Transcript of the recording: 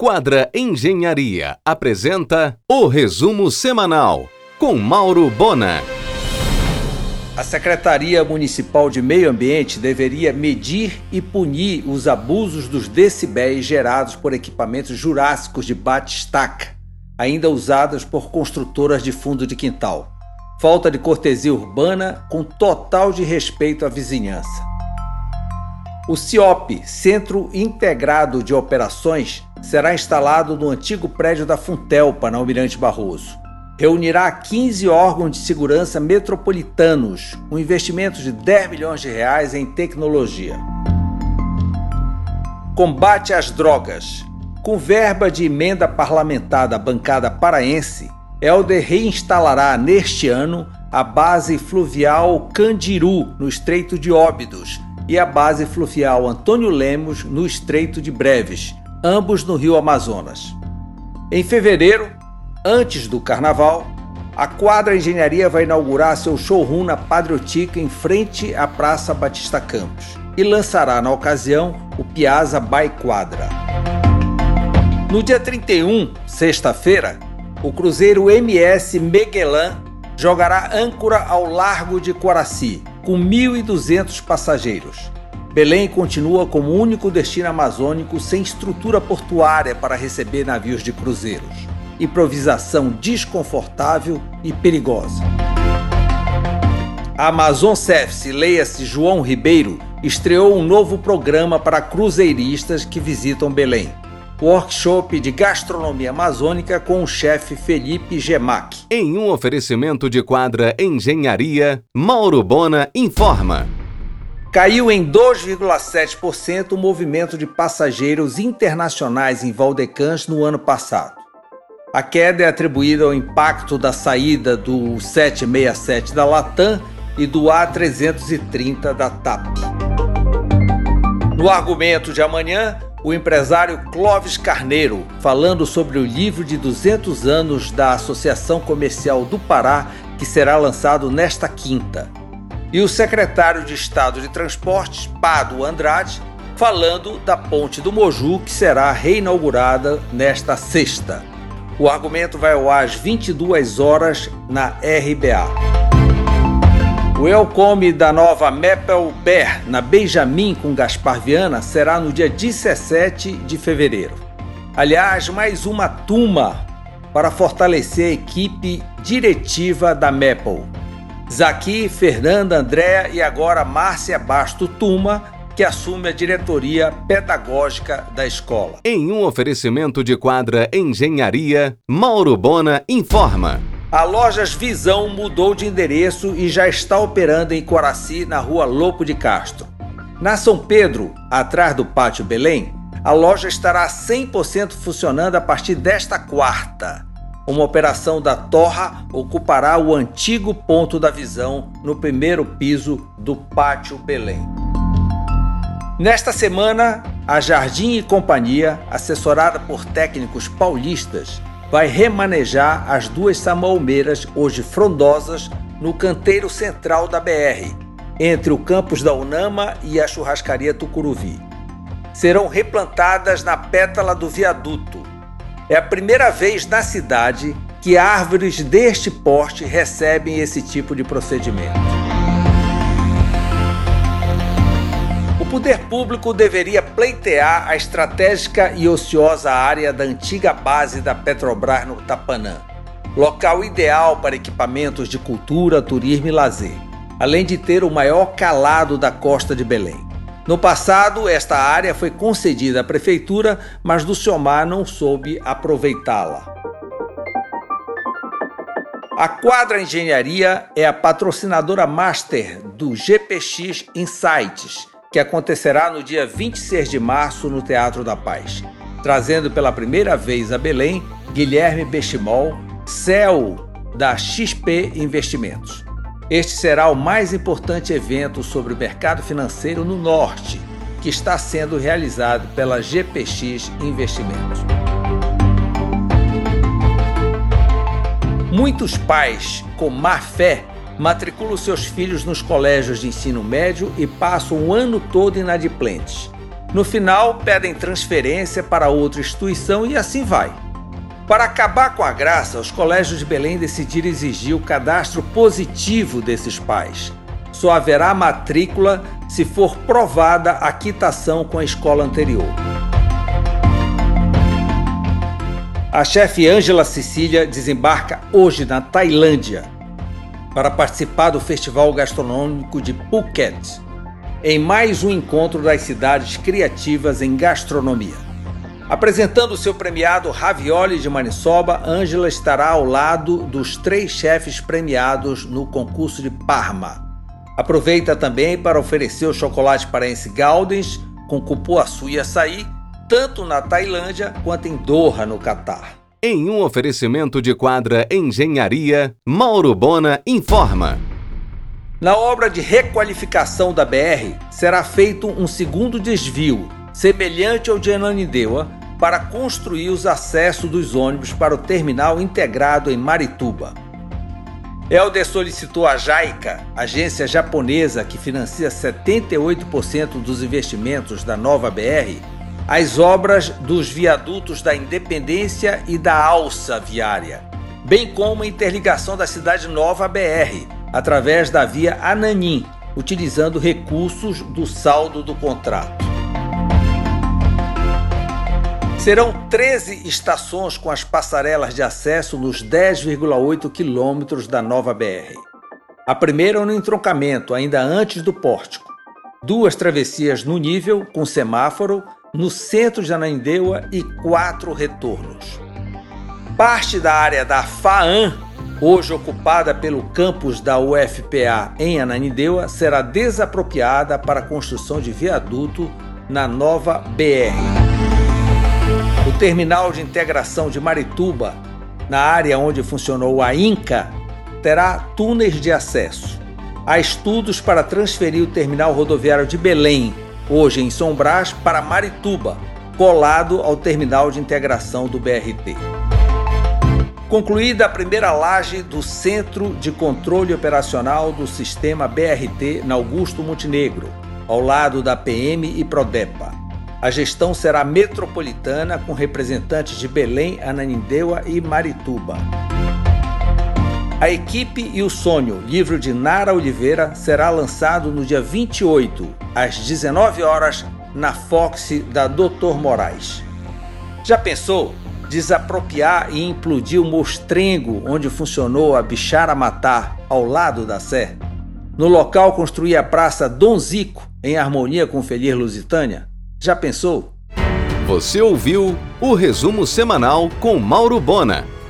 Quadra Engenharia apresenta o resumo semanal com Mauro Bona. A Secretaria Municipal de Meio Ambiente deveria medir e punir os abusos dos decibéis gerados por equipamentos jurássicos de bate-estaca, ainda usados por construtoras de fundo de quintal. Falta de cortesia urbana com total de respeito à vizinhança. O CIOP, Centro Integrado de Operações, será instalado no antigo prédio da Funtelpa, na Almirante Barroso. Reunirá 15 órgãos de segurança metropolitanos, um investimento de 10 milhões de reais em tecnologia. Combate às drogas. Com verba de emenda parlamentar da bancada paraense, Helder reinstalará neste ano a base fluvial Candiru, no Estreito de Óbidos, e a base fluvial Antônio Lemos no Estreito de Breves, ambos no Rio Amazonas. Em fevereiro, antes do carnaval, a Quadra Engenharia vai inaugurar seu showroom na Padrotica em frente à Praça Batista Campos e lançará na ocasião o Piazza by Quadra. No dia 31, sexta-feira, o cruzeiro MS Meguelan jogará âncora ao largo de Coraci, com 1.200 passageiros. Belém continua como único destino amazônico sem estrutura portuária para receber navios de cruzeiros. Improvisação desconfortável e perigosa. A Amazon Service, leia-se João Ribeiro, estreou um novo programa para cruzeiristas que visitam Belém workshop de gastronomia amazônica com o chefe Felipe Gemac. Em um oferecimento de quadra Engenharia, Mauro Bona informa. Caiu em 2,7% o movimento de passageiros internacionais em Valdecans no ano passado. A queda é atribuída ao impacto da saída do 767 da Latam e do A330 da TAP. No argumento de amanhã, o empresário Clóvis Carneiro, falando sobre o livro de 200 anos da Associação Comercial do Pará, que será lançado nesta quinta. E o secretário de Estado de Transportes, Pado Andrade, falando da Ponte do Moju, que será reinaugurada nesta sexta. O argumento vai ao ar às 22 horas na RBA. O Elcome da nova Maple Bear na Benjamin com Gaspar Viana será no dia 17 de fevereiro. Aliás, mais uma turma para fortalecer a equipe diretiva da Maple. Zaqui, Fernanda, Andréa e agora Márcia Basto Tuma, que assume a diretoria pedagógica da escola. Em um oferecimento de quadra Engenharia, Mauro Bona informa. A Lojas Visão mudou de endereço e já está operando em Coraci, na rua Lopo de Castro. Na São Pedro, atrás do Pátio Belém, a loja estará 100% funcionando a partir desta quarta. Uma operação da Torra ocupará o antigo ponto da visão no primeiro piso do Pátio Belém. Nesta semana, a Jardim e Companhia, assessorada por técnicos paulistas, vai remanejar as duas samalmeiras, hoje frondosas, no canteiro central da BR, entre o campus da Unama e a churrascaria Tucuruvi. Serão replantadas na pétala do viaduto. É a primeira vez na cidade que árvores deste porte recebem esse tipo de procedimento. Poder público deveria pleitear a estratégica e ociosa área da antiga base da Petrobras no Tapanã, local ideal para equipamentos de cultura, turismo e lazer, além de ter o maior calado da costa de Belém. No passado, esta área foi concedida à prefeitura, mas Duciomar não soube aproveitá-la. A Quadra Engenharia é a patrocinadora master do GPX Insights que acontecerá no dia 26 de março no Teatro da Paz, trazendo pela primeira vez a Belém Guilherme Bestimol, CEO da XP Investimentos. Este será o mais importante evento sobre o mercado financeiro no Norte, que está sendo realizado pela GPX Investimentos. Muitos pais com má fé matriculam seus filhos nos colégios de ensino médio e passam o ano todo inadimplentes. No final, pedem transferência para outra instituição e assim vai. Para acabar com a graça, os colégios de Belém decidiram exigir o cadastro positivo desses pais. Só haverá matrícula se for provada a quitação com a escola anterior. A chefe Ângela Cecília desembarca hoje na Tailândia para participar do Festival Gastronômico de Phuket, em mais um encontro das cidades criativas em gastronomia. Apresentando seu premiado Ravioli de Maniçoba, Ângela estará ao lado dos três chefes premiados no concurso de Parma. Aproveita também para oferecer o chocolate paraense Galdens com cupuaçu e açaí tanto na Tailândia quanto em Doha, no Catar. Em um oferecimento de quadra Engenharia, Mauro Bona informa. Na obra de requalificação da BR, será feito um segundo desvio, semelhante ao de Ananindeua, para construir os acessos dos ônibus para o terminal integrado em Marituba. Helder solicitou à JAICA, agência japonesa que financia 78% dos investimentos da nova BR, as obras dos viadutos da Independência e da Alça Viária, bem como a interligação da Cidade Nova BR, através da via Ananim, utilizando recursos do saldo do contrato. Serão 13 estações com as passarelas de acesso nos 10,8 quilômetros da nova BR. A primeira no entroncamento, ainda antes do pórtico. Duas travessias no nível, com semáforo, no centro de Ananindeua e quatro retornos. Parte da área da FAAN, hoje ocupada pelo campus da UFPA em Ananindeua, será desapropriada para a construção de viaduto na nova BR. O terminal de integração de Marituba, na área onde funcionou a INCA, terá túneis de acesso. Há estudos para transferir o terminal rodoviário de Belém hoje em São Brás, para Marituba, colado ao terminal de integração do BRT. Concluída a primeira laje do Centro de Controle Operacional do Sistema BRT na Augusto Montenegro, ao lado da PM e Prodepa. A gestão será metropolitana com representantes de Belém, Ananindeua e Marituba. A Equipe e o Sonho, livro de Nara Oliveira, será lançado no dia 28, às 19 horas, na Fox da Dr. Moraes. Já pensou desapropriar e implodir o mostrengo onde funcionou a Bichara Matar, ao lado da Sé? No local construir a Praça Dom Zico, em harmonia com Feliz Lusitânia? Já pensou? Você ouviu o resumo semanal com Mauro Bona.